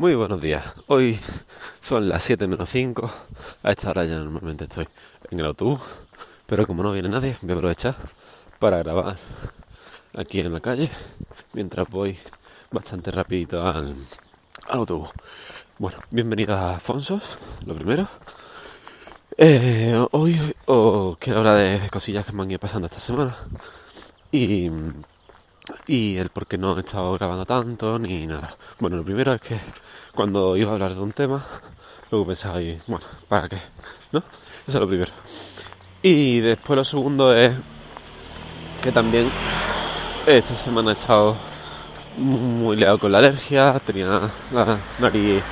Muy buenos días. Hoy son las 7 menos 5. A esta hora ya normalmente estoy en el autobús. Pero como no viene nadie, voy a aprovechar para grabar aquí en la calle mientras voy bastante rapidito al, autobús. Bueno, bienvenidos a Afonsos, lo primero. Eh, hoy os quiero hablar de cosillas que me han ido pasando esta semana. Y y el por qué no he estado grabando tanto ni nada. Bueno, lo primero es que cuando iba a hablar de un tema, luego pensaba, y, bueno, ¿para qué? ¿No? Eso es lo primero. Y después lo segundo es que también esta semana he estado muy liado con la alergia, tenía la nariz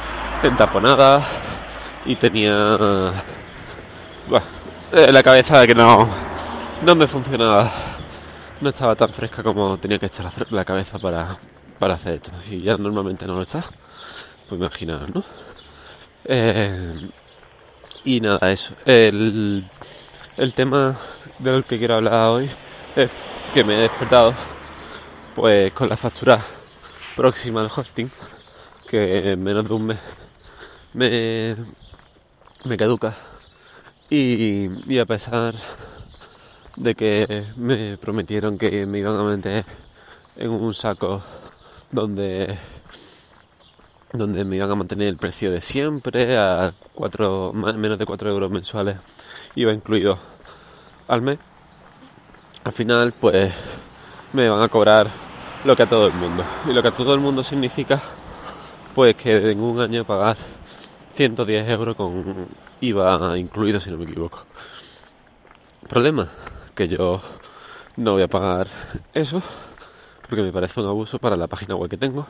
entaponada y tenía bueno, la cabeza que no, no me funcionaba no estaba tan fresca como tenía que estar la cabeza para, para hacer esto. Si ya normalmente no lo está, pues imaginaros, ¿no? Eh, y nada, eso. El, el tema del que quiero hablar hoy es que me he despertado pues con la factura próxima al hosting, que en menos de un mes me, me caduca. Y, y a pesar de que me prometieron que me iban a meter en un saco donde donde me iban a mantener el precio de siempre a cuatro, menos de 4 euros mensuales. Iba incluido al mes. Al final pues me van a cobrar lo que a todo el mundo. Y lo que a todo el mundo significa pues que en un año pagar 110 euros con IVA incluido si no me equivoco. Problema que yo no voy a pagar eso porque me parece un abuso para la página web que tengo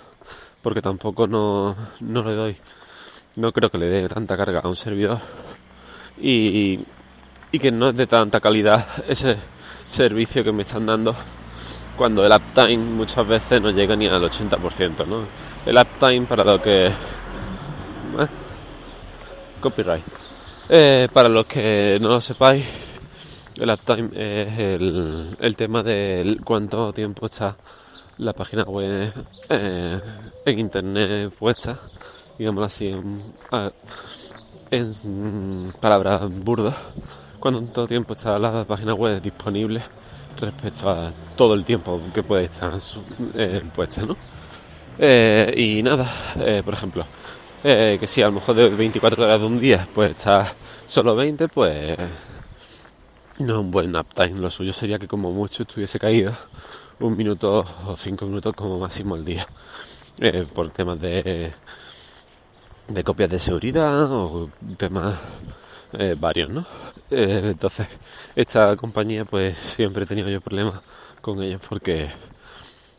porque tampoco no, no le doy no creo que le dé tanta carga a un servidor y, y que no es de tanta calidad ese servicio que me están dando cuando el uptime muchas veces no llega ni al 80%, ¿no? El uptime para lo que... Copyright. Eh, para los que no lo sepáis, el uptime es el, tema de cuánto tiempo está la página web eh, en internet puesta, digámoslo así, en, palabras burdas, cuánto tiempo está la página web disponible respecto a todo el tiempo que puede estar eh, puesta, ¿no? Eh, y nada, por ejemplo, que si a lo mejor de 24 horas de un día pues está solo 20, pues no un buen uptime. Lo suyo sería que como mucho estuviese caído un minuto o cinco minutos como máximo al día. Eh, por temas de, de copias de seguridad o temas eh, varios, ¿no? Eh, entonces, esta compañía pues siempre he tenido yo problemas con ellos porque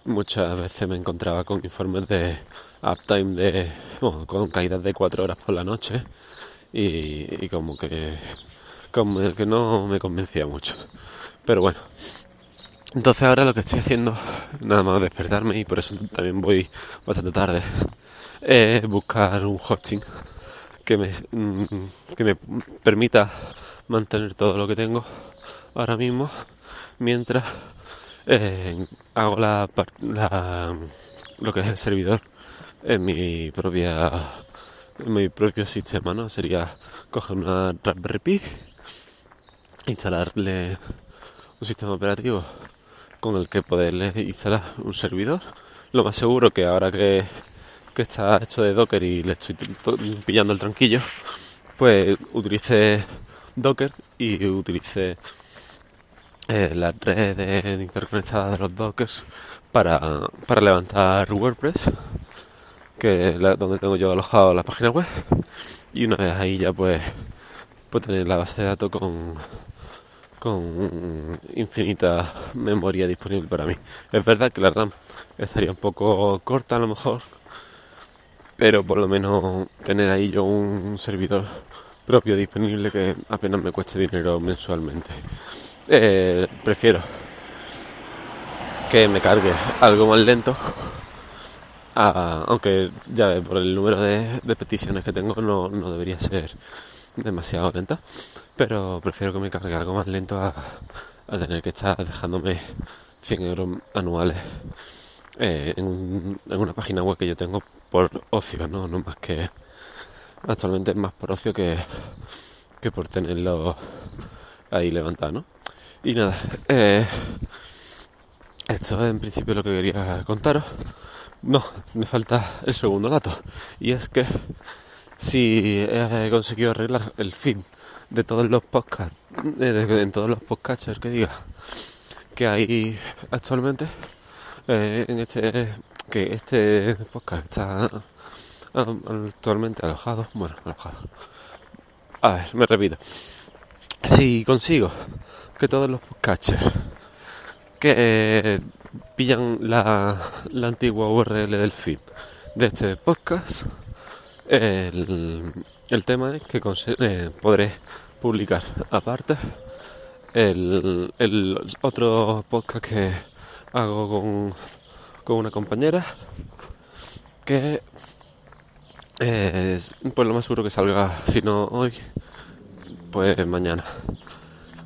muchas veces me encontraba con informes de uptime de, bueno, con caídas de cuatro horas por la noche y, y como que que no me convencía mucho. Pero bueno. Entonces ahora lo que estoy haciendo, nada más despertarme y por eso también voy bastante tarde, es buscar un hosting que me, mm, que me permita mantener todo lo que tengo ahora mismo mientras eh, hago la, la, lo que es el servidor en mi propia en mi propio sistema, ¿no? Sería coger una Raspberry Pi instalarle un sistema operativo con el que poderle instalar un servidor. Lo más seguro que ahora que, está hecho de Docker y le estoy pillando el tranquillo, pues utilice Docker y utilice eh, la red de interconectada de los Dockers para, para levantar WordPress, que es donde tengo yo alojado la página web. Y una vez ahí ya pues, pues tener la base de datos con con infinita memoria disponible para mí. Es verdad que la RAM estaría un poco corta a lo mejor, pero por lo menos tener ahí yo un servidor propio disponible que apenas me cueste dinero mensualmente. Eh, prefiero que me cargue algo más lento, aunque ya por el número de, peticiones que tengo no, no debería ser demasiado lenta, pero prefiero que me cargue algo más lento a, tener que estar dejándome 100 euros anuales eh, en, una página web que yo tengo por ocio, ¿no? No más que actualmente es más por ocio que, que por tenerlo ahí levantado, ¿no? Y nada, eh, esto es en principio lo que quería contaros. No, me falta el segundo dato. Y es que si he conseguido arreglar el fin de todos los podcasts, en todos los podcasters que diga que hay actualmente, eh, en este que este podcast está actualmente alojado, bueno, alojado. A ver, me repito. Si consigo que todos los podcasters que eh, pillan la, la, antigua URL del feed de este podcast, el, tema es que eh, podré publicar aparte. El, otro podcast que hago con, una compañera que es pues lo más seguro que salga si no hoy pues mañana.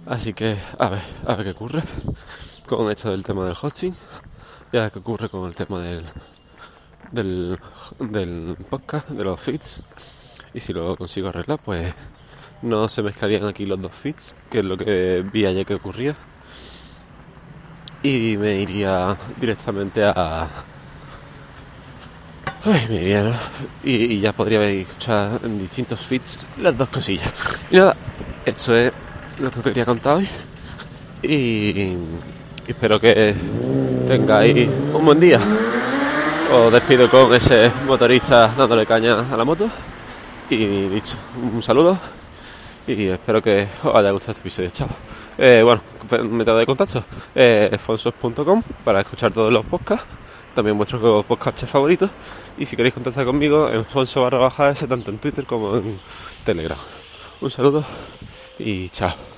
Así que a ver a ver qué ocurre con esto del tema del hosting y a ver qué ocurre con el tema del del, del podcast de los feeds y si lo consigo arreglar pues no se mezclarían aquí los dos feeds que es lo que vi ayer que ocurría y me iría directamente a Ay, me iría, ¿no? y, ya podría escuchar en distintos feeds las dos cosillas y nada, esto es lo que quería contar hoy y espero que tengáis un buen día. Os despido con ese motorista dándole caña a la moto. Y dicho, un saludo y espero que os haya gustado este episodio. Chao. Eh, bueno, método de contacto, eh, fonsos.com para escuchar todos los podcasts, también vuestros podcasts favoritos. Y si queréis contactar conmigo, en fonso barra baja tanto en Twitter como en Telegram. Un saludo y chao.